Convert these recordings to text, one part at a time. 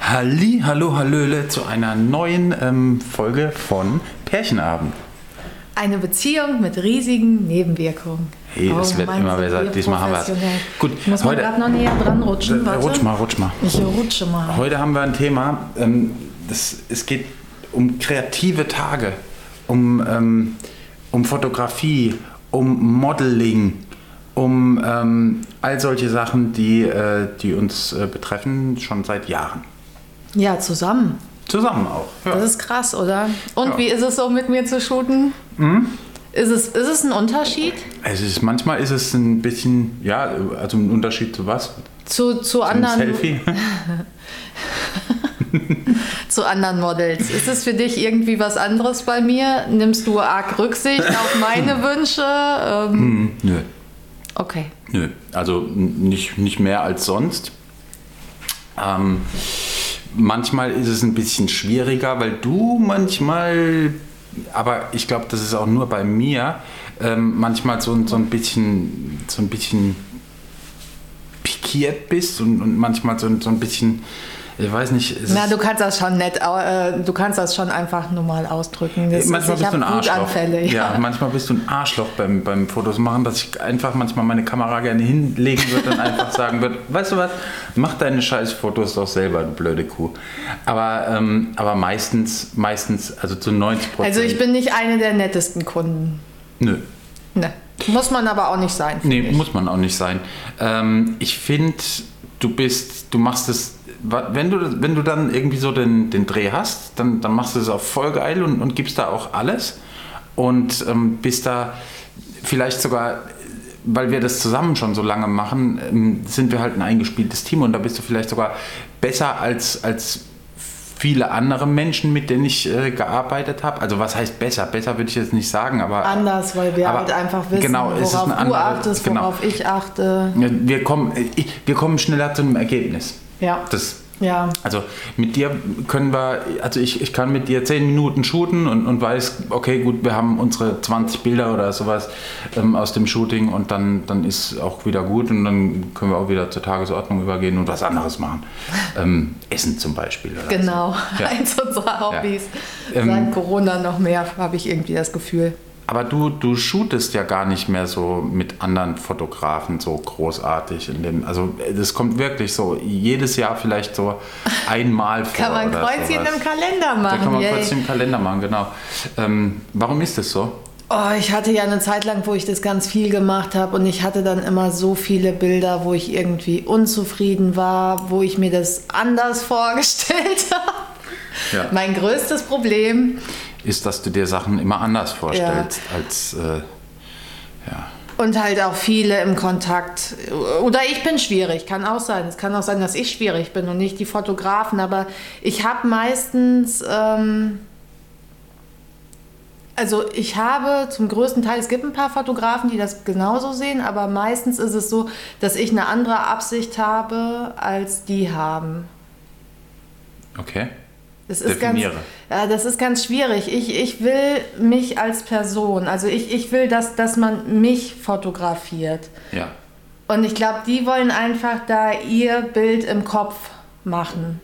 Halli, hallo, hallöle zu einer neuen ähm, Folge von Pärchenabend. Eine Beziehung mit riesigen Nebenwirkungen. Hey, es wird meinst immer besser. Diesmal haben wir es. Gut, Ich muss heute- gerade noch näher dran rutschen. Äh, Warte. Rutsch mal, rutsch mal. Ich rutsche mal. Heute haben wir ein Thema, ähm, das, es geht um kreative Tage, um, ähm, um Fotografie, um Modeling, um ähm, all solche Sachen, die, äh, die uns äh, betreffen, schon seit Jahren. Ja, zusammen. Zusammen auch. Ja. Das ist krass, oder? Und Ja. Wie ist es so, mit mir zu shooten? Ist, es, ist es ein Unterschied Es ist, manchmal ist es ein bisschen, ja, also ein Unterschied zu was? zu, zu, anderen, Selfie? zu anderen Models? Ist es für dich irgendwie was anderes bei mir? Nimmst du arg Rücksicht auf meine Wünsche? Ähm, Hm, nö. okay. Nö, also nicht, nicht mehr als sonst. Ähm, manchmal ist es ein bisschen schwieriger, weil du manchmal, aber ich glaube, das ist auch nur bei mir, ähm, manchmal so, ein- so ein bisschen, so ein bisschen pikiert bist und, und manchmal so, so ein bisschen, ich weiß nicht, es Na, du kannst das schon nett, äh, du kannst das schon einfach normal ausdrücken. Das manchmal ist, bist du ein Arschloch. Ja. Ja. manchmal bist du ein Arschloch beim, beim Fotos machen, dass ich einfach manchmal meine Kamera gerne hinlegen würde und einfach sagen würde, weißt du was, mach deine scheiß Fotos doch selber, du blöde Kuh. Aber, ähm, aber meistens, meistens, also zu 90 Prozent. Also ich bin nicht eine der nettesten Kunden. Nö. Ne. Muss man aber auch nicht sein. Nee, ich. muss man auch nicht sein. Ähm, ich finde, du bist, du machst es, wenn du, wenn du dann irgendwie so den, den Dreh hast, dann, dann machst du es auch voll geil und, und gibst da auch alles und ähm, bist da vielleicht sogar, weil wir das zusammen schon so lange machen, ähm, sind wir halt ein eingespieltes Team und da bist du vielleicht sogar besser als, als viele andere Menschen, mit denen ich äh, gearbeitet habe. Also was heißt besser? Besser würde ich jetzt nicht sagen, aber Anders, weil wir Aber halt einfach wissen, genau, worauf eine du andere- achtest, genau. worauf ich achte. Wir kommen, ich, wir kommen schneller zu einem Ergebnis. Ja. Das, Ja. also mit dir können wir, also ich, ich kann mit dir 10 Minuten shooten und, und weiß, okay, gut, wir haben unsere 20 Bilder oder sowas ähm, aus dem Shooting und dann, dann ist auch wieder gut und dann können wir auch wieder zur Tagesordnung übergehen und was anderes machen. Ähm, Essen zum Beispiel. Genau, So. Ja. eins unserer Hobbys. Ähm, Seit Corona noch mehr, habe ich irgendwie das Gefühl. Aber du, du shootest ja gar nicht mehr so mit anderen Fotografen so großartig. In dem, also das kommt wirklich so jedes Jahr vielleicht so einmal vor. Kann man Kreuzchen sowas. im Kalender Da machen. kann man. Kreuzchen im Kalender machen, genau. Ähm, warum ist das so? Oh, ich hatte ja eine Zeit lang, wo ich das ganz viel gemacht habe und ich hatte dann immer so viele Bilder, wo ich irgendwie unzufrieden war, wo ich mir das anders vorgestellt habe. Ja. Mein größtes Problem, Ist, dass du dir Sachen immer anders vorstellst als äh, ja. Und halt auch viele im Kontakt. Oder ich bin schwierig, kann auch sein. Es kann auch sein, dass ich schwierig bin und nicht die Fotografen. Aber ich habe meistens, ähm, also ich habe zum größten Teil, es gibt ein paar Fotografen, die das genauso sehen, aber meistens ist es so, dass ich eine andere Absicht habe, als die haben. Okay. Das ist ganz, ja, das ist ganz schwierig. Ich, ich will mich als Person, also ich, ich will, dass, dass man mich fotografiert. Ja. Und ich glaube, die wollen einfach da ihr Bild im Kopf machen.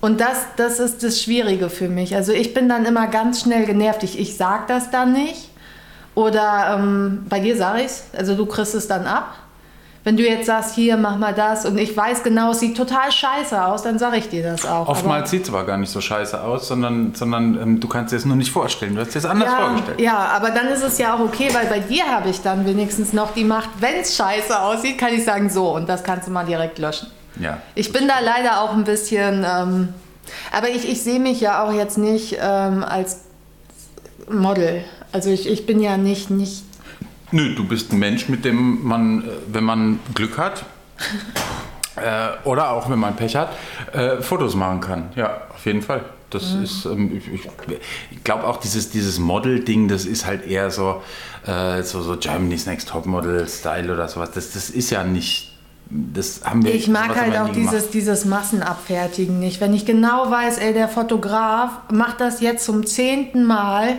Und das, das ist das Schwierige für mich. Also ich bin dann immer ganz schnell genervt. Ich, ich sag das dann nicht. Oder ähm, bei dir sage ich Also du kriegst es dann ab. Wenn du jetzt sagst, hier, mach mal das und ich weiß genau, es sieht total scheiße aus, dann sage ich dir das auch. Oftmals sieht es aber gar nicht so scheiße aus, sondern, sondern ähm, du kannst dir es nur nicht vorstellen. Du hast dir es anders ja, vorgestellt. ja, aber dann ist es ja auch okay, weil bei dir habe ich dann wenigstens noch die Macht, wenn es scheiße aussieht, kann ich sagen, so und das kannst du mal direkt löschen. Ja. Ich bin da leider auch ein bisschen, ähm, aber ich, ich sehe mich ja auch jetzt nicht ähm, als Model. Also ich, ich bin ja nicht, nicht, Nö, du bist ein Mensch, mit dem man, äh, wenn man Glück hat, äh, oder auch wenn man Pech hat, äh, Fotos machen kann. Ja, auf jeden Fall. Das ist, ähm, ich, ich, glaube auch dieses, dieses Model-Ding, das ist halt eher so, äh, so, so Germany's Next Topmodel-Style oder sowas. Das, das ist ja nicht, das haben wir ich mag halt auch gemacht. dieses, dieses Massenabfertigen nicht. Wenn ich genau weiß, ey, der Fotograf macht das jetzt zum zehnten Mal,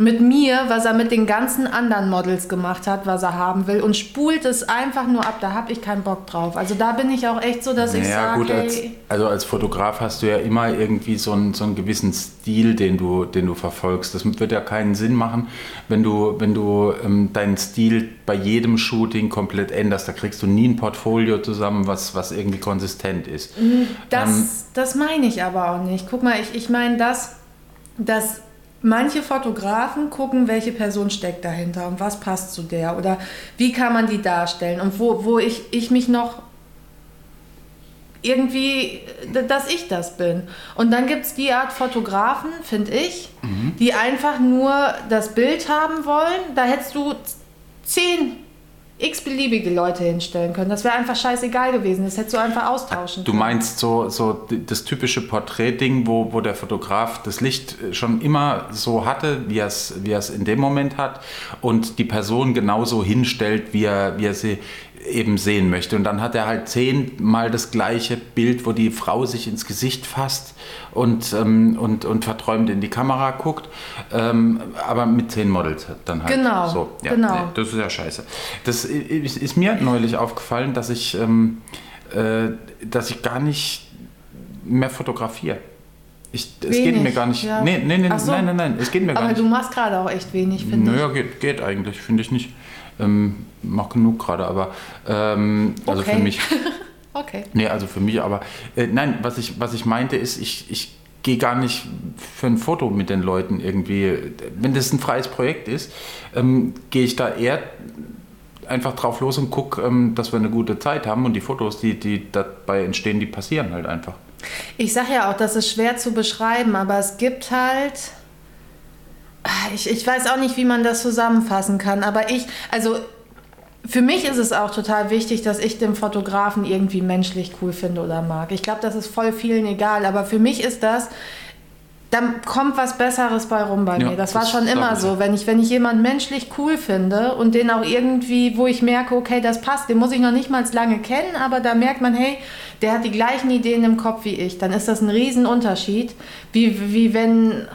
mit mir, was er mit den ganzen anderen Models gemacht hat, was er haben will und spult es einfach nur ab. Da habe ich keinen Bock drauf. Also da bin ich auch echt so, dass naja, ich sage, gut, als, also als Fotograf hast du ja immer irgendwie so einen, so einen gewissen Stil, den du, den du verfolgst. Das wird ja keinen Sinn machen, wenn du, wenn du ähm, deinen Stil bei jedem Shooting komplett änderst. Da kriegst du nie ein Portfolio zusammen, was, was irgendwie konsistent ist. Das, ähm, das meine ich aber auch nicht. Guck mal, ich, ich meine das, dass manche Fotografen gucken, welche Person steckt dahinter und was passt zu der oder wie kann man die darstellen und wo, wo ich, ich mich noch irgendwie, dass ich das bin. Und dann gibt es die Art Fotografen, finde ich, mhm. die einfach nur das Bild haben wollen. Da hättest du zehn x-beliebige Leute hinstellen können. Das wäre einfach scheißegal gewesen. Das hättest du einfach austauschen können. Du meinst so, so das typische Porträtding, wo, wo der Fotograf das Licht schon immer so hatte, wie er es wie in dem Moment hat und die Person genauso hinstellt, wie er, wie er sie eben sehen möchte. Und dann hat er halt zehnmal das gleiche Bild, wo die Frau sich ins Gesicht fasst und, ähm, und, und verträumt in die Kamera guckt, ähm, aber mit zehn Models dann halt. Genau. So, ja, genau. Nee, das ist ja scheiße. Das ist, ist mir neulich aufgefallen, dass ich, ähm, äh, dass ich gar nicht mehr fotografiere. Ich, es geht mir gar nicht. Ja. Nee, nee, nee, so. nein, nein, nein, es geht mir gar aber nicht. Aber du machst gerade auch echt wenig, finde naja, ich. Naja, geht, geht eigentlich, finde ich nicht. Ähm, mach genug gerade, aber ähm, also okay. für mich. okay. Nee, also für mich, aber äh, nein, was ich, was ich meinte ist, ich, ich gehe gar nicht für ein Foto mit den Leuten irgendwie. Wenn das ein freies Projekt ist, ähm, gehe ich da eher einfach drauf los und gucke, ähm, dass wir eine gute Zeit haben und die Fotos, die, die dabei entstehen, die passieren halt einfach. Ich sage ja auch, das ist schwer zu beschreiben, aber es gibt halt ich, ich weiß auch nicht, wie man das zusammenfassen kann, aber ich, also für mich ist es auch total wichtig, dass ich den Fotografen irgendwie menschlich cool finde oder mag. Ich glaube, das ist voll vielen egal, aber für mich ist das, dann kommt was Besseres bei rum bei ja, mir. Das, das war schon immer so. Wenn ich, wenn ich jemanden menschlich cool finde und den auch irgendwie, wo ich merke, okay, das passt, den muss ich noch nicht mal lange kennen, aber da merkt man, hey, der hat die gleichen Ideen im Kopf wie ich, dann ist das ein Riesenunterschied, wie, wie wenn,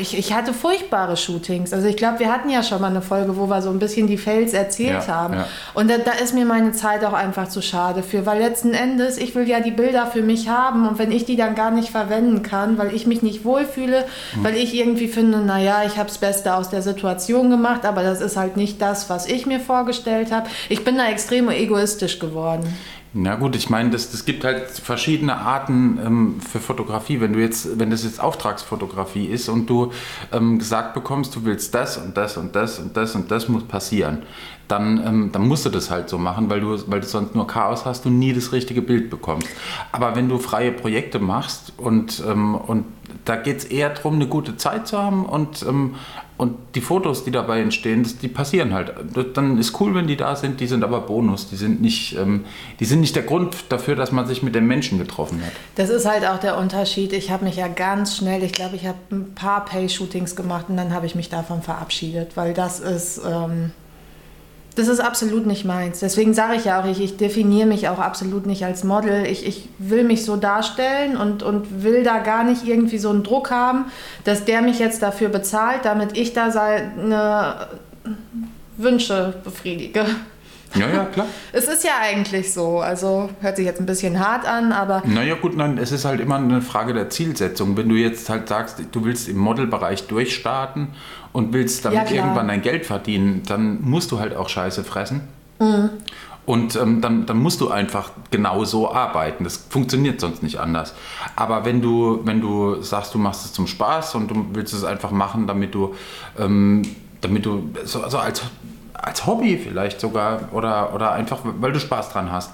ich, ich hatte furchtbare Shootings. Also ich glaube, wir hatten ja schon mal eine Folge, wo wir so ein bisschen die Fails erzählt ja, haben. Ja. Und da, da, ist mir meine Zeit auch einfach zu schade für, weil letzten Endes, ich will ja die Bilder für mich haben und wenn ich die dann gar nicht verwenden kann, weil ich mich nicht wohlfühle, mhm. weil ich irgendwie finde, naja, ich habe das Beste aus der Situation gemacht, aber das ist halt nicht das, was ich mir vorgestellt habe. Ich bin da extrem egoistisch geworden. Na gut, ich meine, das, das gibt halt verschiedene Arten ähm, für Fotografie. Wenn du jetzt, wenn das jetzt Auftragsfotografie ist und du ähm, gesagt bekommst, du willst das und das und das und das und das muss passieren, dann, ähm, dann musst du das halt so machen, weil du, weil du sonst nur Chaos hast und nie das richtige Bild bekommst. Aber wenn du freie Projekte machst und, ähm, und da geht es eher darum, eine gute Zeit zu haben und, ähm, und die Fotos, die dabei entstehen, die passieren halt. Dann ist cool, wenn die da sind, die sind aber Bonus. Die sind nicht, ähm, die sind nicht der Grund dafür, dass man sich mit den Menschen getroffen hat. Das ist halt auch der Unterschied. Ich habe mich ja ganz schnell, ich glaube, ich habe ein paar Pay-Shootings gemacht und dann habe ich mich davon verabschiedet, weil das ist. Ähm das ist absolut nicht meins. Deswegen sage ich ja auch, ich, ich definiere mich auch absolut nicht als Model. Ich, ich will mich so darstellen und, und will da gar nicht irgendwie so einen Druck haben, dass der mich jetzt dafür bezahlt, damit ich da seine Wünsche befriedige. Ja, ja, klar. es ist ja eigentlich so. Also hört sich jetzt ein bisschen hart an, aber. Naja, gut, nein, es ist halt immer eine Frage der Zielsetzung. Wenn du jetzt halt sagst, du willst im Modelbereich durchstarten und willst damit ja, irgendwann dein Geld verdienen, dann musst du halt auch Scheiße fressen. Mhm. Und ähm, dann, dann musst du einfach genau so arbeiten. Das funktioniert sonst nicht anders. Aber wenn du, wenn du sagst, du machst es zum Spaß und du willst es einfach machen, damit du, ähm, damit du so also als als Hobby vielleicht sogar oder, oder einfach, weil du Spaß dran hast,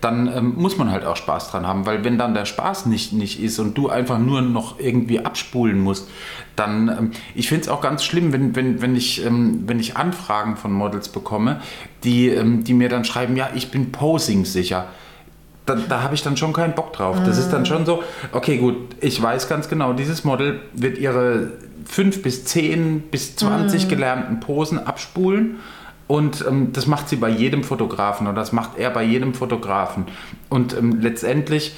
dann ähm, muss man halt auch Spaß dran haben, weil wenn dann der Spaß nicht, nicht ist und du einfach nur noch irgendwie abspulen musst, dann, ähm, ich finde es auch ganz schlimm, wenn, wenn, wenn, ich, ähm, wenn ich Anfragen von Models bekomme, die, ähm, die mir dann schreiben, ja, ich bin posing sicher. Da, da habe ich dann schon keinen Bock drauf. Das ist dann schon so, okay, gut, ich weiß ganz genau, dieses Model wird ihre 5 bis 10 bis 20 mm. gelernten Posen abspulen und ähm, das macht sie bei jedem Fotografen oder das macht er bei jedem Fotografen. Und ähm, letztendlich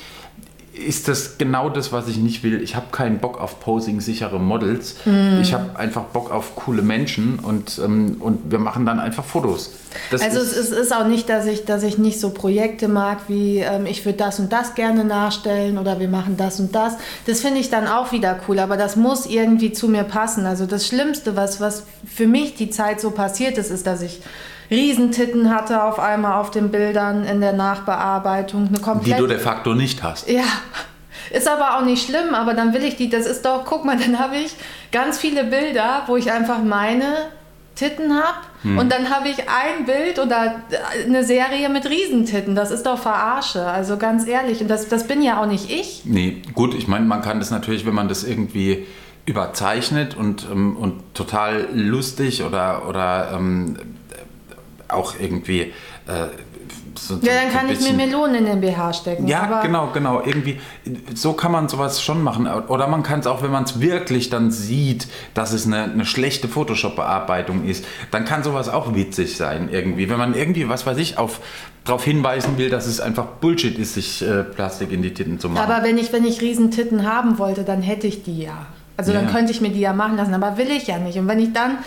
ist das genau das, was ich nicht will. Ich habe keinen Bock auf posing-sichere Models. Mm. Ich habe einfach Bock auf coole Menschen und, ähm, und wir machen dann einfach Fotos. Das also ist es ist auch nicht, dass ich, dass ich nicht so Projekte mag, wie ähm, ich würde das und das gerne nachstellen oder wir machen das und das. Das finde ich dann auch wieder cool, aber das muss irgendwie zu mir passen. Also das Schlimmste, was, was für mich die Zeit so passiert ist, ist, dass ich Riesentitten hatte auf einmal auf den Bildern in der Nachbearbeitung. Eine komplett, die du de facto nicht hast. Ja, ist aber auch nicht schlimm, aber dann will ich die, das ist doch, guck mal, dann habe ich ganz viele Bilder, wo ich einfach meine Titten habe hm. und dann habe ich ein Bild oder eine Serie mit Riesentitten. Das ist doch Verarsche, also ganz ehrlich. Und das, das bin ja auch nicht ich. Nee, gut, ich meine, man kann das natürlich, wenn man das irgendwie überzeichnet und, ähm, und total lustig oder, oder ähm, auch irgendwie. Äh, so, ja, dann kann ich mir Melonen in den BH stecken. Ja, genau, genau. Irgendwie, so kann man sowas schon machen. Oder man kann es auch, wenn man es wirklich dann sieht, dass es eine, eine schlechte Photoshop-Bearbeitung ist, dann kann sowas auch witzig sein irgendwie. Wenn man irgendwie, was weiß ich, auf darauf hinweisen will, dass es einfach Bullshit ist, sich äh, Plastik in die Titten zu machen. Aber wenn ich, wenn ich Riesentitten haben wollte, dann hätte ich die ja. Also ja. dann könnte ich mir die ja machen lassen, aber will ich ja nicht. Und wenn ich dann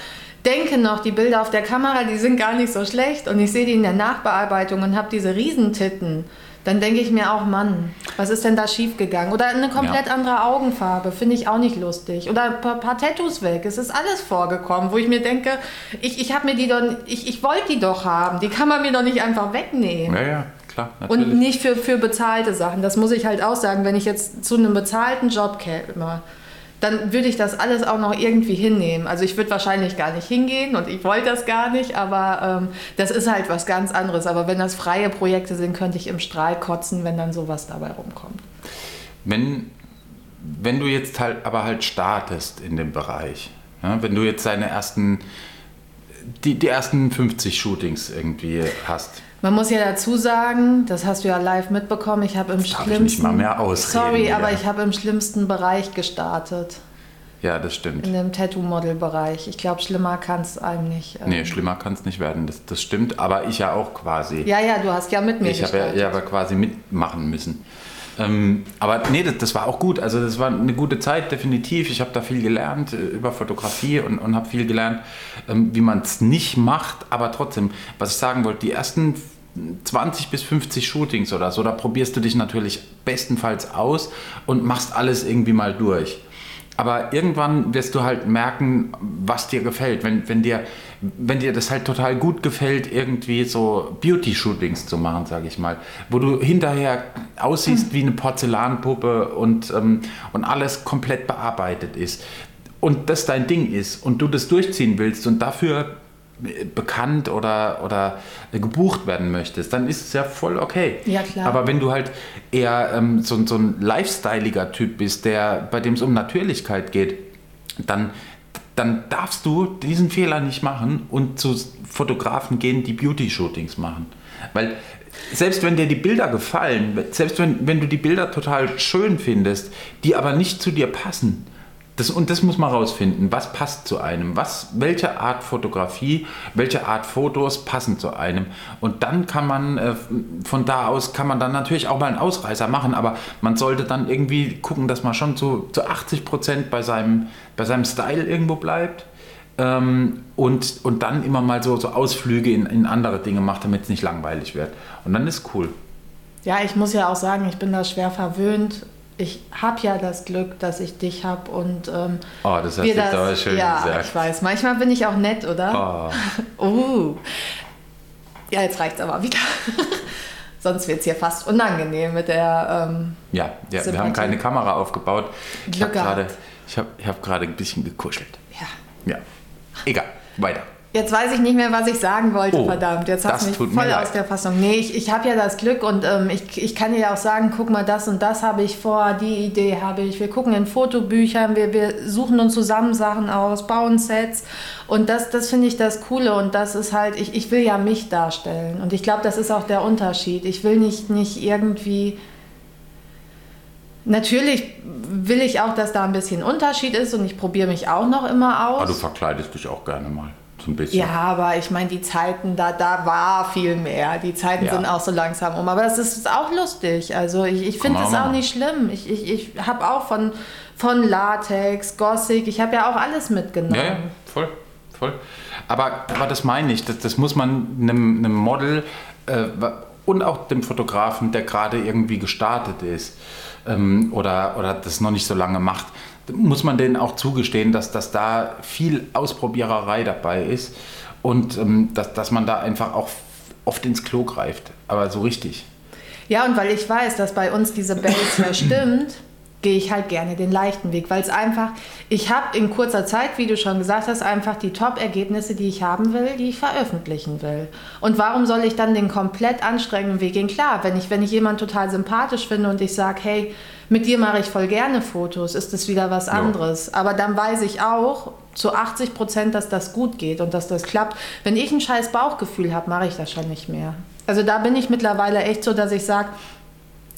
denke noch, die Bilder auf der Kamera, die sind gar nicht so schlecht und ich sehe die in der Nachbearbeitung und habe diese Riesentitten, dann denke ich mir auch, Mann, was ist denn da schiefgegangen? Oder eine komplett ja. andere Augenfarbe, finde ich auch nicht lustig. Oder ein paar, paar, Tattoos weg, es ist alles vorgekommen, wo ich mir denke, ich, ich habe mir die doch, ich, ich wollte die doch haben, die kann man mir doch nicht einfach wegnehmen. Ja, ja. Klar, und nicht für, für bezahlte Sachen. Das muss ich halt auch sagen, wenn ich jetzt zu einem bezahlten Job käme dann würde ich das alles auch noch irgendwie hinnehmen. Also ich würde wahrscheinlich gar nicht hingehen und ich wollte das gar nicht, aber ähm, das ist halt was ganz anderes. Aber wenn das freie Projekte sind, könnte ich im Strahl kotzen, wenn dann sowas dabei rumkommt. Wenn, wenn du jetzt halt aber halt startest in dem Bereich, ja, wenn du jetzt deine ersten, die, die ersten 50 Shootings irgendwie hast, man muss ja dazu sagen, das hast du ja live mitbekommen, ich habe im das schlimmsten. Ich nicht mal mehr ausreden, sorry, aber ich habe im schlimmsten Bereich gestartet. Ja, das stimmt. In dem Tattoo-Model-Bereich. Ich glaube, schlimmer kann es einem nicht. Ähm nee, schlimmer kann es nicht werden. Das, das stimmt, aber ich ja auch quasi. Ja, ja, du hast ja mit mir Ich habe ja, ja aber quasi mitmachen müssen. Ähm, aber nee, das, das, war auch gut. Also das war eine gute Zeit, definitiv. Ich habe da viel gelernt äh, über Fotografie und, und habe viel gelernt, ähm, wie man es nicht macht. Aber trotzdem, was ich sagen wollte, die ersten 20 bis 50 Shootings oder so, da probierst du dich natürlich bestenfalls aus und machst alles irgendwie mal durch. Aber irgendwann wirst du halt merken, was dir gefällt. Wenn, wenn, dir, wenn dir das halt total gut gefällt, irgendwie so Beauty-Shootings zu machen, sage ich mal, wo du hinterher aussiehst wie eine Porzellanpuppe und, ähm, und alles komplett bearbeitet ist und das dein Ding ist und du das durchziehen willst und dafür bekannt oder, oder gebucht werden möchtest, dann ist es ja voll okay. Ja, klar. Aber wenn du halt eher ähm, so, so ein lifestyleiger Typ bist, der, bei dem es um Natürlichkeit geht, dann, dann darfst du diesen Fehler nicht machen und zu Fotografen gehen, die Beauty-Shootings machen. Weil selbst wenn dir die Bilder gefallen, selbst wenn, wenn du die Bilder total schön findest, die aber nicht zu dir passen, das, und das muss man rausfinden. Was passt zu einem? Was, welche Art Fotografie, welche Art Fotos passen zu einem? Und dann kann man, äh, von da aus kann man dann natürlich auch mal einen Ausreißer machen, aber man sollte dann irgendwie gucken, dass man schon zu, zu 80 Prozent bei seinem, bei seinem Style irgendwo bleibt. Ähm, und, und dann immer mal so, so Ausflüge in, in andere Dinge macht, damit es nicht langweilig wird. Und dann ist cool. Ja, ich muss ja auch sagen, ich bin da schwer verwöhnt ich habe ja das Glück, dass ich dich habe und ähm, oh, das hast du das, aber schön ja, gesagt. ich weiß. Manchmal bin ich auch nett, oder? Oh. uh. Ja, jetzt reicht's aber wieder. Sonst wird es hier fast unangenehm mit der. Ähm, ja, ja wir haben keine Kamera aufgebaut. Glück ich habe gerade hab, hab ein bisschen gekuschelt. Ja. Ja. Egal, weiter. Jetzt weiß ich nicht mehr, was ich sagen wollte, oh, verdammt. Jetzt hast du mich voll aus der Fassung. Nee, ich, ich habe ja das Glück und ähm, ich, ich kann dir ja auch sagen, guck mal, das und das habe ich vor, die Idee habe ich. Wir gucken in Fotobüchern, wir, wir suchen uns zusammen Sachen aus, bauen Sets und das, das finde ich das Coole und das ist halt, ich, ich will ja mich darstellen und ich glaube, das ist auch der Unterschied. Ich will nicht, nicht irgendwie... Natürlich will ich auch, dass da ein bisschen Unterschied ist und ich probiere mich auch noch immer aus. Aber du verkleidest dich auch gerne mal. So ein bisschen. Ja, aber ich meine, die Zeiten, da, da war viel mehr. Die Zeiten Ja. sind auch so langsam um. Aber das ist auch lustig. Also ich, ich finde es auch nicht schlimm. Ich, ich, ich habe auch von, von Latex, Gothic, ich habe ja auch alles mitgenommen. Ja, ja, voll, voll. Aber, aber das meine ich, das, das muss man einem, einem Model äh, und auch dem Fotografen, der gerade irgendwie gestartet ist ähm, oder, oder das noch nicht so lange macht, muss man denen auch zugestehen, dass, dass da viel Ausprobiererei dabei ist und ähm, dass, dass man da einfach auch oft ins Klo greift, aber so richtig. Ja, und weil ich weiß, dass bei uns diese Base ja stimmt, gehe ich halt gerne den leichten Weg, weil es einfach, ich habe in kurzer Zeit, wie du schon gesagt hast, einfach die Top-Ergebnisse, die ich haben will, die ich veröffentlichen will. Und warum soll ich dann den komplett anstrengenden Weg gehen? Klar, wenn ich, wenn ich jemanden total sympathisch finde und ich sage, hey, mit dir mache ich voll gerne Fotos, ist das wieder was anderes. Aber dann weiß ich auch zu 80 Prozent, dass das gut geht und dass das klappt. Wenn ich ein scheiß Bauchgefühl habe, mache ich das schon nicht mehr. Also da bin ich mittlerweile echt so, dass ich sage,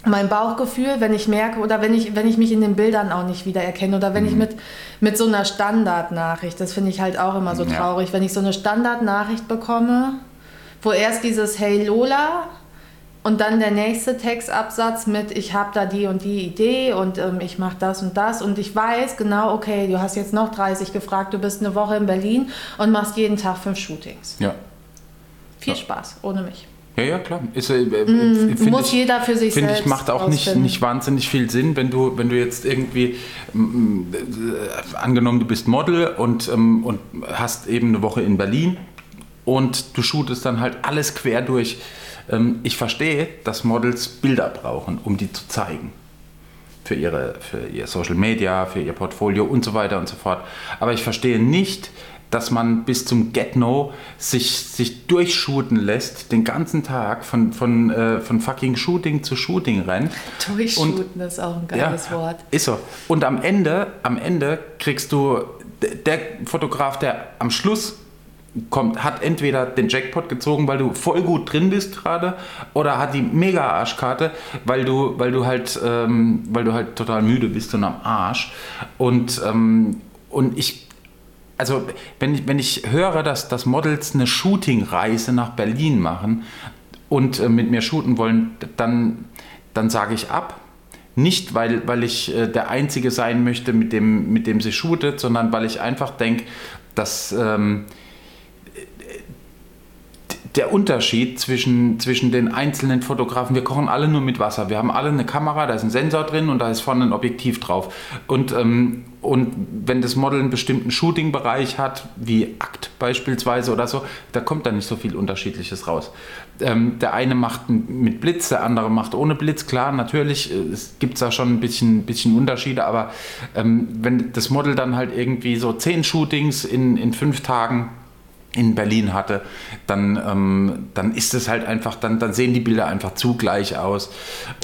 mein Bauchgefühl, wenn ich merke oder wenn ich, wenn ich mich in den Bildern auch nicht wiedererkenne oder wenn ich mit, mit so einer Standardnachricht, das finde ich halt auch immer so Ja. traurig, wenn ich so eine Standardnachricht bekomme, wo erst dieses Hey Lola und dann der nächste Textabsatz mit ich habe da die und die Idee und ähm, ich mache das und das und ich weiß genau, okay, du hast jetzt noch 30 gefragt, du bist eine Woche in Berlin und machst jeden Tag fünf Shootings. Ja. Viel Ja. Spaß, ohne mich. Ja, ja, klar. Ist, äh, äh, Mm, Muss ich- jeder für sich Finde ich, selbst macht auch nicht, nicht wahnsinnig viel Sinn, wenn du, wenn du jetzt irgendwie, äh, angenommen, du bist Model und, ähm, und hast eben eine Woche in Berlin und du shootest dann halt alles quer durch. Ähm, ich verstehe, dass Models Bilder brauchen, um die zu zeigen. Für, ihre, für ihr Social Media, für ihr Portfolio und so weiter und so fort. Aber ich verstehe nicht, dass man bis zum Get-No sich, sich durchshooten lässt, den ganzen Tag von, von, äh, von fucking Shooting zu Shooting rennt. Durchshooten ist auch ein geiles Wort. Ist so. Und am Ende, am Ende kriegst du, der Fotograf, der am Schluss kommt, hat entweder den Jackpot gezogen, weil du voll gut drin bist gerade, oder hat die mega Arschkarte, weil du, weil du halt, ähm, weil du halt total müde bist und am Arsch. Und, ähm, und ich also wenn ich, wenn ich höre, dass, dass Models eine Shooting-Reise nach Berlin machen und äh, mit mir shooten wollen, dann, dann sage ich ab. Nicht, weil, weil ich äh, der Einzige sein möchte, mit dem, mit dem sie shootet, sondern weil ich einfach denke, dass ähm, der Unterschied zwischen, zwischen den einzelnen Fotografen, wir kochen alle nur mit Wasser. Wir haben alle eine Kamera, da ist ein Sensor drin und da ist vorne ein Objektiv drauf. Und, ähm, und wenn das Model einen bestimmten Shooting-Bereich hat, wie Akt beispielsweise oder so, da kommt dann nicht so viel Unterschiedliches raus. Ähm, der eine macht mit Blitz, der andere macht ohne Blitz. Klar, natürlich, äh, es gibt da schon ein bisschen, bisschen Unterschiede, aber ähm, wenn das Model dann halt irgendwie so zehn Shootings in, in fünf Tagen in Berlin hatte, dann, ähm, dann ist es halt einfach, dann, dann sehen die Bilder einfach zu gleich aus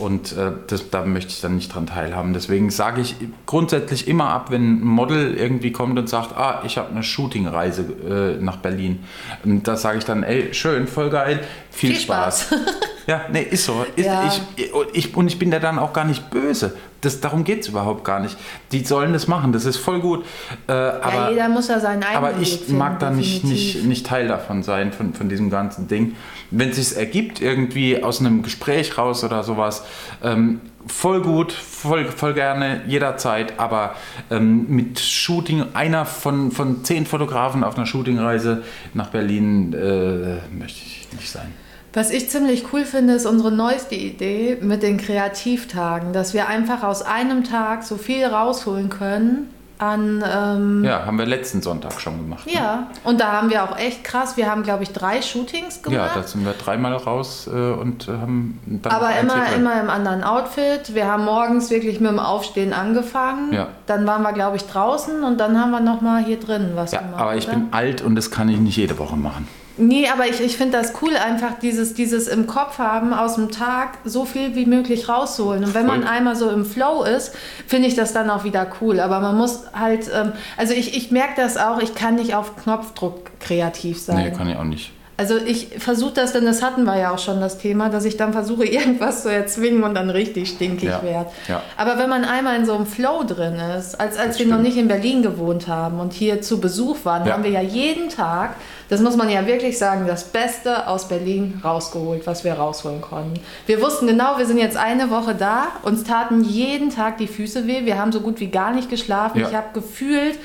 und äh, das, da möchte ich dann nicht dran teilhaben. Deswegen sage ich grundsätzlich immer ab, wenn ein Model irgendwie kommt und sagt, ah, ich habe eine Shootingreise äh, nach Berlin. Und da sage ich dann, ey, schön, voll geil, viel, Viel Spaß. Spaß. ja, nee, ist so. Ist, Ja. ich, und ich, und ich bin da dann auch gar nicht böse. Das, darum geht es überhaupt gar nicht. Die sollen das machen, das ist voll gut. Äh, aber, ja, jeder muss ja seinen eigenen aber ich finden, mag da nicht, nicht, nicht Teil davon sein, von, von diesem ganzen Ding. Wenn es sich ergibt, irgendwie aus einem Gespräch raus oder sowas, ähm, voll gut, voll, voll gerne, jederzeit, aber ähm, mit Shooting, einer von, von zehn Fotografen auf einer Shootingreise nach Berlin äh, möchte ich nicht sein. Was ich ziemlich cool finde, ist unsere neueste Idee mit den Kreativtagen, dass wir einfach aus einem Tag so viel rausholen können an. Ähm, Ja, haben wir letzten Sonntag schon gemacht. ne? ja, und da haben wir auch echt krass, wir haben glaube ich drei Shootings Ja, gemacht. da sind wir dreimal raus äh, und äh, haben dann aber immer, drin. immer im anderen Outfit. Wir haben morgens wirklich mit dem Aufstehen angefangen. Ja. Dann waren wir, glaube ich, draußen und dann haben wir nochmal hier drin was Ja, gemacht. aber ich oder? bin alt und das kann ich nicht jede Woche machen. Nee, aber ich, ich finde das cool, einfach dieses, dieses im Kopf haben, aus dem Tag so viel wie möglich rausholen. Und wenn man einmal so im Flow ist, finde ich das dann auch wieder cool. Aber man muss halt, ähm, also ich, ich merke das auch, ich kann nicht auf Knopfdruck kreativ sein. Nee, kann ich auch nicht. Also ich versuche das, denn das hatten wir ja auch schon das Thema, dass ich dann versuche, irgendwas zu erzwingen und dann richtig stinkig Ja, werde. ja. Aber wenn man einmal in so einem Flow drin ist, als, als Das wir noch stimmt. nicht in Berlin gewohnt haben und hier zu Besuch waren, Ja. haben wir ja jeden Tag, das muss man ja wirklich sagen, das Beste aus Berlin rausgeholt, was wir rausholen konnten. Wir wussten genau, wir sind jetzt eine Woche da, uns taten jeden Tag die Füße weh, wir haben so gut wie gar nicht geschlafen. Ich habe gefühlt,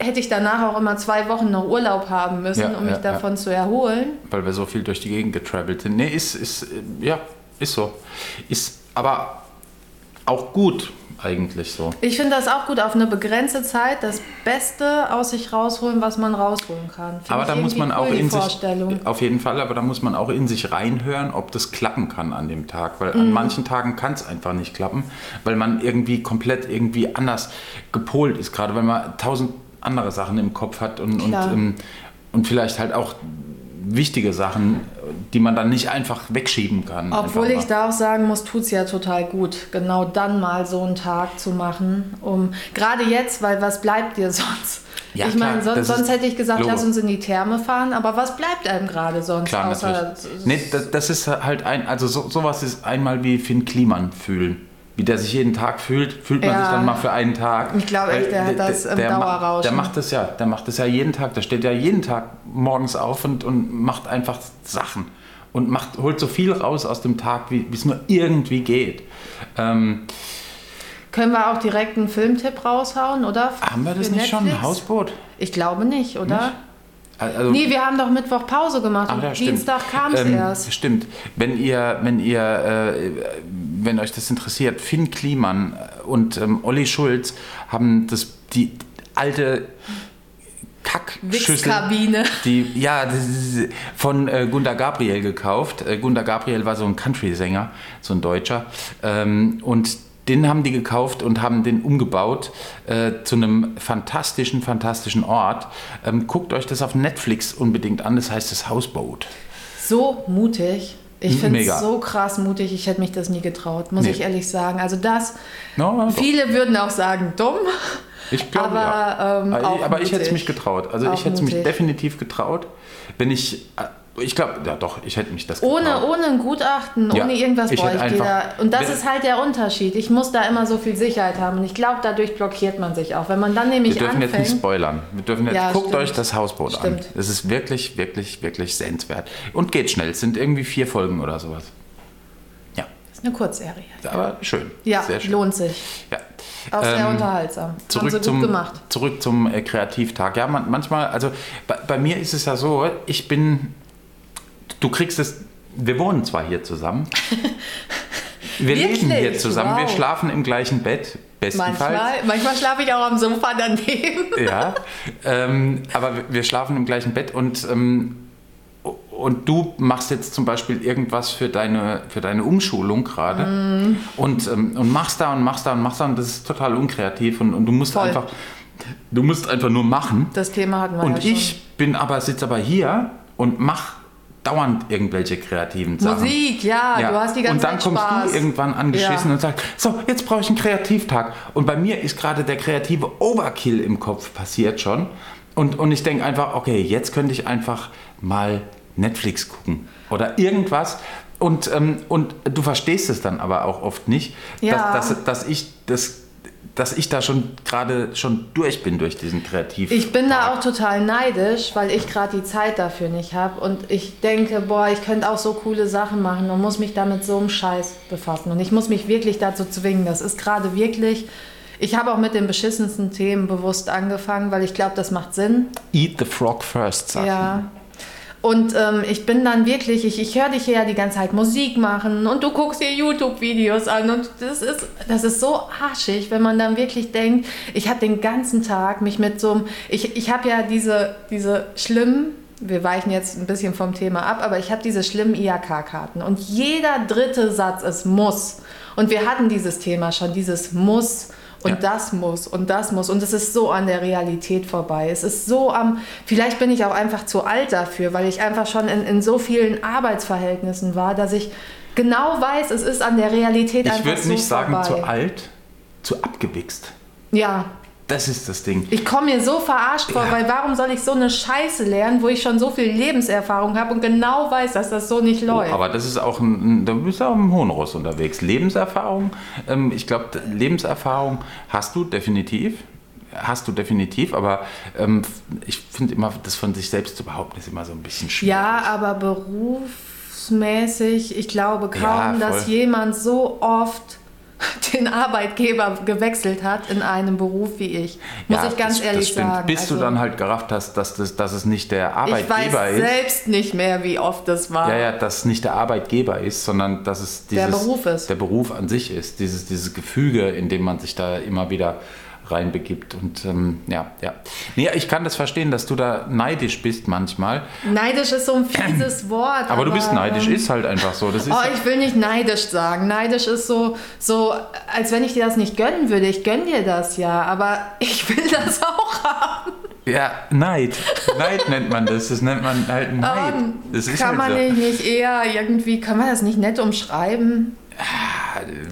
hätte ich danach auch immer zwei Wochen noch Urlaub haben müssen, Ja, um mich ja, ja. davon zu erholen. weil wir so viel durch die Gegend getravelt sind. Nee, ist, ist, äh, ja, ist so. Ist aber auch gut eigentlich so. Ich finde das auch gut, auf eine begrenzte Zeit das Beste aus sich rausholen, was man rausholen kann. Find Aber da muss man auch cool, die in sich, Vorstellung. auf jeden Fall, aber da muss man auch in sich reinhören, ob das klappen kann an dem Tag. Weil Mhm. an manchen Tagen kann es einfach nicht klappen, weil man irgendwie komplett irgendwie anders gepolt ist, gerade weil man tausend andere Sachen im Kopf hat und, und, ähm, und vielleicht halt auch wichtige Sachen, die man dann nicht einfach wegschieben kann. Obwohl ich da auch sagen muss, tut es ja total gut, genau dann mal so einen Tag zu machen. Um, Gerade jetzt, weil was bleibt dir sonst? Ja, ich meine, sonst, sonst hätte ich gesagt, Logo. lass uns in die Therme fahren, aber was bleibt einem gerade sonst? Klar, außer, natürlich. Nee, das, das ist halt ein, also so, sowas ist einmal wie Finn Kliman fühlen. Wie der sich jeden Tag fühlt, fühlt man Ja. sich dann mal für einen Tag. Ich glaube echt, der hat das im ma- Dauerrauschen. Der macht das ja, der macht das ja jeden Tag. Der steht ja jeden Tag morgens auf und, und macht einfach Sachen. Und macht, holt so viel raus aus dem Tag, wie es nur irgendwie geht. Ähm, Können wir auch direkt einen Filmtipp raushauen, oder? haben wir das Für nicht schon? Netflix? Ein Hausboot? Ich glaube nicht, oder? Nicht? Also, Nee, wir haben doch Mittwoch Pause gemacht Ach und ja. Dienstag kam es Ähm, erst. Stimmt. Wenn ihr, wenn ihr, äh, wenn euch das interessiert, Finn Kliman und ähm, Olli Schulz haben das die alte Kackschüssel, die ja von äh, Gunda Gabriel gekauft. Äh, Gunda Gabriel war so ein Country-Sänger, so ein Deutscher, ähm, und den haben die gekauft und haben den umgebaut äh, zu einem fantastischen, fantastischen Ort. Ähm, guckt euch das auf Netflix unbedingt an. Das heißt das Hausboot. So mutig. Ich finde es so krass mutig. Ich hätte mich das nie getraut, muss Nee. ich ehrlich sagen. Also das, No, viele würden auch sagen, dumm. Ich glaube, Aber, ja. ähm, aber aber ich hätte es mich getraut. Also Auch ich hätte es mich mutig. definitiv getraut, wenn ich. Ich glaube, ja doch, ich hätte mich das Ohne, getraut. ohne ein Gutachten, Ja, ohne irgendwas ich bräuchte ich da. Und das ist halt der Unterschied. Ich muss da immer so viel Sicherheit haben. Und ich glaube, dadurch blockiert man sich auch. Wenn man dann nämlich Wir dürfen jetzt nicht anfängt. spoilern. Wir dürfen jetzt, Ja, guckt stimmt. euch das Hausboot an. Stimmt. Es ist wirklich, wirklich, wirklich sehenswert. Und geht schnell. Es sind irgendwie vier Folgen oder sowas. Ja, ist eine Kurzserie. aber schön. Ja, Sehr schön. lohnt sich. Ja. Auch sehr Ähm, unterhaltsam. Zurück zum, gemacht. zurück zum äh, Kreativtag. Ja, man, manchmal, also bei, bei mir ist es ja so, ich bin, du kriegst es, wir wohnen zwar hier zusammen, wir Wirklich? leben hier zusammen, wir Wow. schlafen im gleichen Bett, bestenfalls. Manchmal, manchmal schlafe ich auch am Sofa daneben. Ja, ähm, aber wir- wir schlafen im gleichen Bett und, ähm, und du machst jetzt zum Beispiel irgendwas für deine, für deine Umschulung gerade Mm. und, ähm, und machst da und machst da und machst da und das ist total unkreativ und, und du musst Voll. einfach, du musst einfach nur machen. Das Thema hatten wir Und ja ich bin aber, sitze aber hier und mach dauernd irgendwelche kreativen. Sachen. Musik, ja, Ja. du hast die ganze und dann Zeit kommst Spaß. du irgendwann angeschissen Ja. und sagst, so, jetzt brauche ich einen Kreativtag. Und bei mir ist gerade der kreative Overkill im Kopf passiert schon. Und, und ich denke einfach, okay, jetzt könnte ich einfach mal Netflix gucken oder irgendwas. Und, ähm, und du verstehst es dann aber auch oft nicht, Ja. dass, dass, dass ich das dass ich da schon gerade schon durch bin durch diesen Kreativ. Ich bin da auch total neidisch, weil ich gerade die Zeit dafür nicht habe. Und ich denke, boah, ich könnte auch so coole Sachen machen und muss mich da mit so einem Scheiß befassen. Und ich muss mich wirklich dazu zwingen. Das ist gerade wirklich. Ich habe auch mit den beschissensten Themen bewusst angefangen, weil ich glaube, das macht Sinn. Eat the frog first, sagt. Ja. Und ähm, ich bin dann wirklich, ich, ich höre dich hier ja die ganze Zeit Musik machen und du guckst dir YouTube-Videos an und das ist, das ist so arschig, wenn man dann wirklich denkt, ich habe den ganzen Tag mich mit so einem, ich, ich habe ja diese, diese schlimmen, wir weichen jetzt ein bisschen vom Thema ab, aber ich habe diese schlimmen IHK-Karten und jeder dritte Satz ist muss. Und wir hatten dieses Thema schon, dieses muss. Und Ja. das muss und das muss. Und es ist so an der Realität vorbei. Es ist so am. Vielleicht bin ich auch einfach zu alt dafür, weil ich einfach schon in, in so vielen Arbeitsverhältnissen war, dass ich genau weiß, es ist an der Realität Ich einfach würde so nicht sagen vorbei. zu alt, zu abgewichst. Ja, Das ist das Ding. Ich komme mir so verarscht vor, Ja. weil warum soll ich so eine Scheiße lernen, wo ich schon so viel Lebenserfahrung habe und genau weiß, dass das so nicht läuft? Aber das ist auch ein, da bist du auch im hohen Ross unterwegs. Lebenserfahrung, ähm, ich glaube, Lebenserfahrung hast du definitiv. Hast du definitiv, aber ähm, ich finde immer, das von sich selbst zu behaupten, ist immer so ein bisschen schwierig. Ja, aber berufsmäßig, ich glaube kaum, Ja, dass jemand so oft den Arbeitgeber gewechselt hat in einem Beruf wie ich. Muss Ja, ich ganz das, ehrlich das stimmt. sagen. Bis du Also, dann halt gerafft hast, dass, das, dass es nicht der ich Arbeitgeber weiß ist. selbst nicht mehr, wie oft das war. Ja, ja, dass es nicht der Arbeitgeber ist, sondern dass es Der dieses, Beruf ist. Der Beruf an sich ist. Dieses, dieses Gefüge, in dem man sich da immer wieder reinbegibt. Und ähm, ja, ja. Nee, ich kann das verstehen, dass du da neidisch bist manchmal. Neidisch ist so ein fieses Wort. Aber, du bist neidisch, ähm, ist halt einfach so. Das ist Oh, ich will nicht neidisch sagen. Neidisch ist so, so, als wenn ich dir das nicht gönnen würde. Ich gönn dir das ja, aber ich will das auch haben. ja, Neid. Neid nennt man das. Das nennt man halt Neid. Das ist Kann halt man so. nicht eher irgendwie, kann man das nicht nett umschreiben?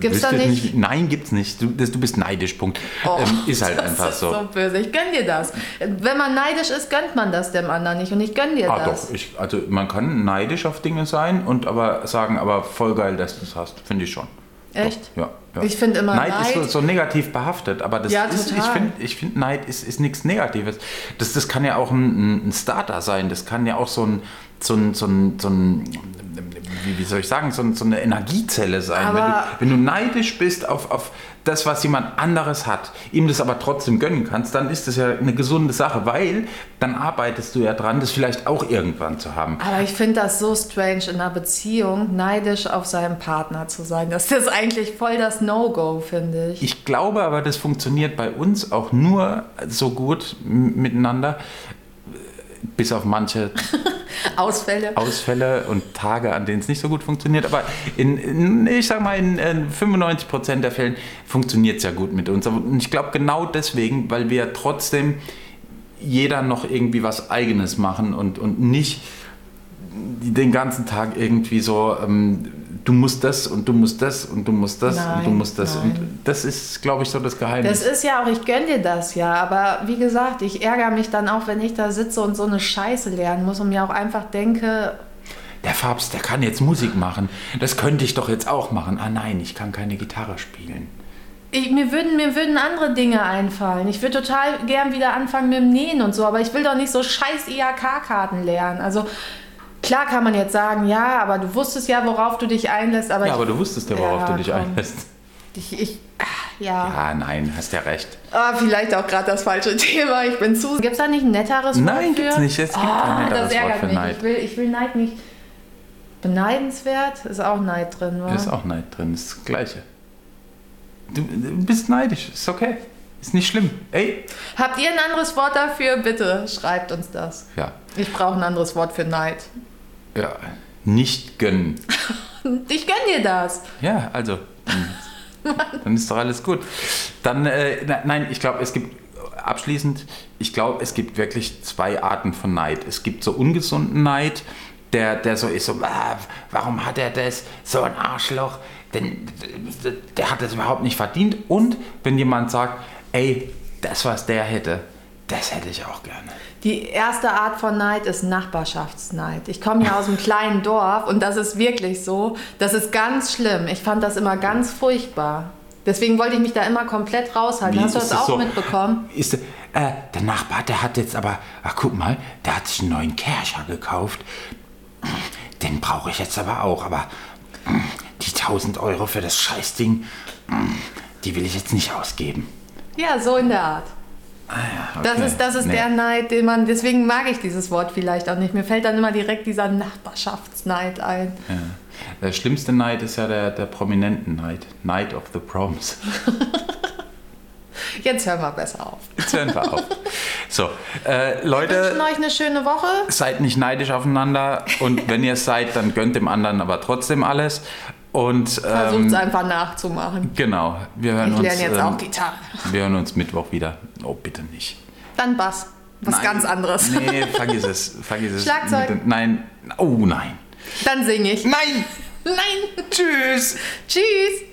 Gibt's da ich nicht? Nein, gibt's nicht. Du, das, du bist neidisch, Punkt. Oh, ähm, ist halt einfach ist so. so böse. Ich gönn dir das. Wenn man neidisch ist, gönnt man das dem anderen nicht. Und ich gönn dir Ah, das. doch. Ich, also man kann neidisch auf Dinge sein und aber sagen, aber voll geil, dass du es hast. Finde ich schon. Echt? Doch, ja, ja. Ich finde immer Neid, ist so, Neid- so negativ behaftet, aber das Ja, ist, ich finde, ich find, Neid ist, ist nichts Negatives. Das, das kann ja auch ein, ein Starter sein, das kann ja auch so ein, so ein, so ein, so ein wie, wie soll ich sagen, so, so eine Energiezelle sein. Wenn du, wenn du neidisch bist auf, auf das, was jemand anderes hat, ihm das aber trotzdem gönnen kannst, dann ist das ja eine gesunde Sache, weil dann arbeitest du ja dran, das vielleicht auch irgendwann zu haben. Aber ich finde das so strange in einer Beziehung, neidisch auf seinen Partner zu sein. Das ist eigentlich voll das No-Go, finde ich. Ich glaube aber, das funktioniert bei uns auch nur so gut miteinander, bis auf manche Ausfälle. Ausfälle und Tage, an denen es nicht so gut funktioniert. Aber in, in ich sag mal, in, in 95 Prozent der Fällen funktioniert es ja gut mit uns. Und ich glaube genau deswegen, weil wir trotzdem jeder noch irgendwie was Eigenes machen und, und nicht den ganzen Tag irgendwie so, ähm, du musst das und du musst das und du musst das und du Nein, musst das. nein. Und das ist, glaube ich, so das Geheimnis. Das ist ja auch, ich gönn dir das ja, aber wie gesagt, ich ärgere mich dann auch, wenn ich da sitze und so eine Scheiße lernen muss und mir auch einfach denke, der Fabs, der kann jetzt Musik machen. Das könnte ich doch jetzt auch machen. Ah nein, ich kann keine Gitarre spielen. ich, mir, würden, mir würden andere Dinge einfallen. Ich würde total gern wieder anfangen mit dem Nähen und so, aber ich will doch nicht so scheiß IHK-Karten lernen. Also klar kann man jetzt sagen, ja, aber du wusstest ja, worauf du dich einlässt, aber Ja, aber du wusstest ja, worauf Ja, du dich komm. einlässt. ich, ich ah, ja. Ja, nein, hast ja recht. Ah, vielleicht auch gerade das falsche Thema. Ich bin zu. Gibt es da nicht ein netteres Wort Nein, für? gibt's nicht. Es gibt Ah, kein netteres das ärgert Wort für mich. Neid. Ich will, ich will Neid nicht. Beneidenswert ist auch Neid drin, wa? Ist auch Neid drin, ist das Gleiche. Du, du bist neidisch, ist okay. Ist nicht schlimm. Ey. Habt ihr ein anderes Wort dafür? Bitte schreibt uns das. Ja, Ich brauche ein anderes Wort für Neid. ja. Nicht gönnen. Ich gönn dir das. Ja, also. Dann, ist doch alles gut. Dann, äh, nein, ich glaube, es gibt abschließend, ich glaube, es gibt wirklich zwei Arten von Neid. Es gibt so ungesunden Neid, der, der so ist, so, ah, warum hat er das? So ein Arschloch. Denn der hat das überhaupt nicht verdient. Und wenn jemand sagt, ey, das, was der hätte, das hätte ich auch gerne. Die erste Art von Neid ist Nachbarschaftsneid. Ich komme ja aus einem kleinen Dorf und das ist wirklich so. Das ist ganz schlimm. Ich fand das immer ganz furchtbar. Deswegen wollte ich mich da immer komplett raushalten. Wie Hast du das auch so? mitbekommen? Ist, äh, der Nachbar, der hat jetzt aber, ach guck mal, der hat sich einen neuen Kercher gekauft. Den brauche ich jetzt aber auch, aber die 1000 Euro für das Scheißding, die will ich jetzt nicht ausgeben. Ja, so in der Art. Ah ja, Das okay. ist, das ist Nee. der Neid, den man, deswegen mag ich dieses Wort vielleicht auch nicht. Mir fällt dann immer direkt dieser Nachbarschaftsneid ein. Ja. Der schlimmste Neid ist ja der, der prominenten Neid. Night of the Proms. Jetzt hören wir besser auf. Jetzt hören wir auf. So, äh, Wir wünschen Leute, euch eine schöne Woche. seid nicht neidisch aufeinander und wenn ihr es seid, dann gönnt dem anderen aber trotzdem alles. Und Versucht es ähm, einfach nachzumachen. genau, wir hören Ich uns. lerne jetzt ähm, auch Gitarre. Wir hören uns Mittwoch wieder. Oh, bitte nicht. Dann Bass. Was Nein. ganz anderes. Nee, vergiss es. Vergiss es. Schlagzeug. Mit Nein. Oh nein. Dann singe ich. Nein! Nein. Tschüss! Tschüss.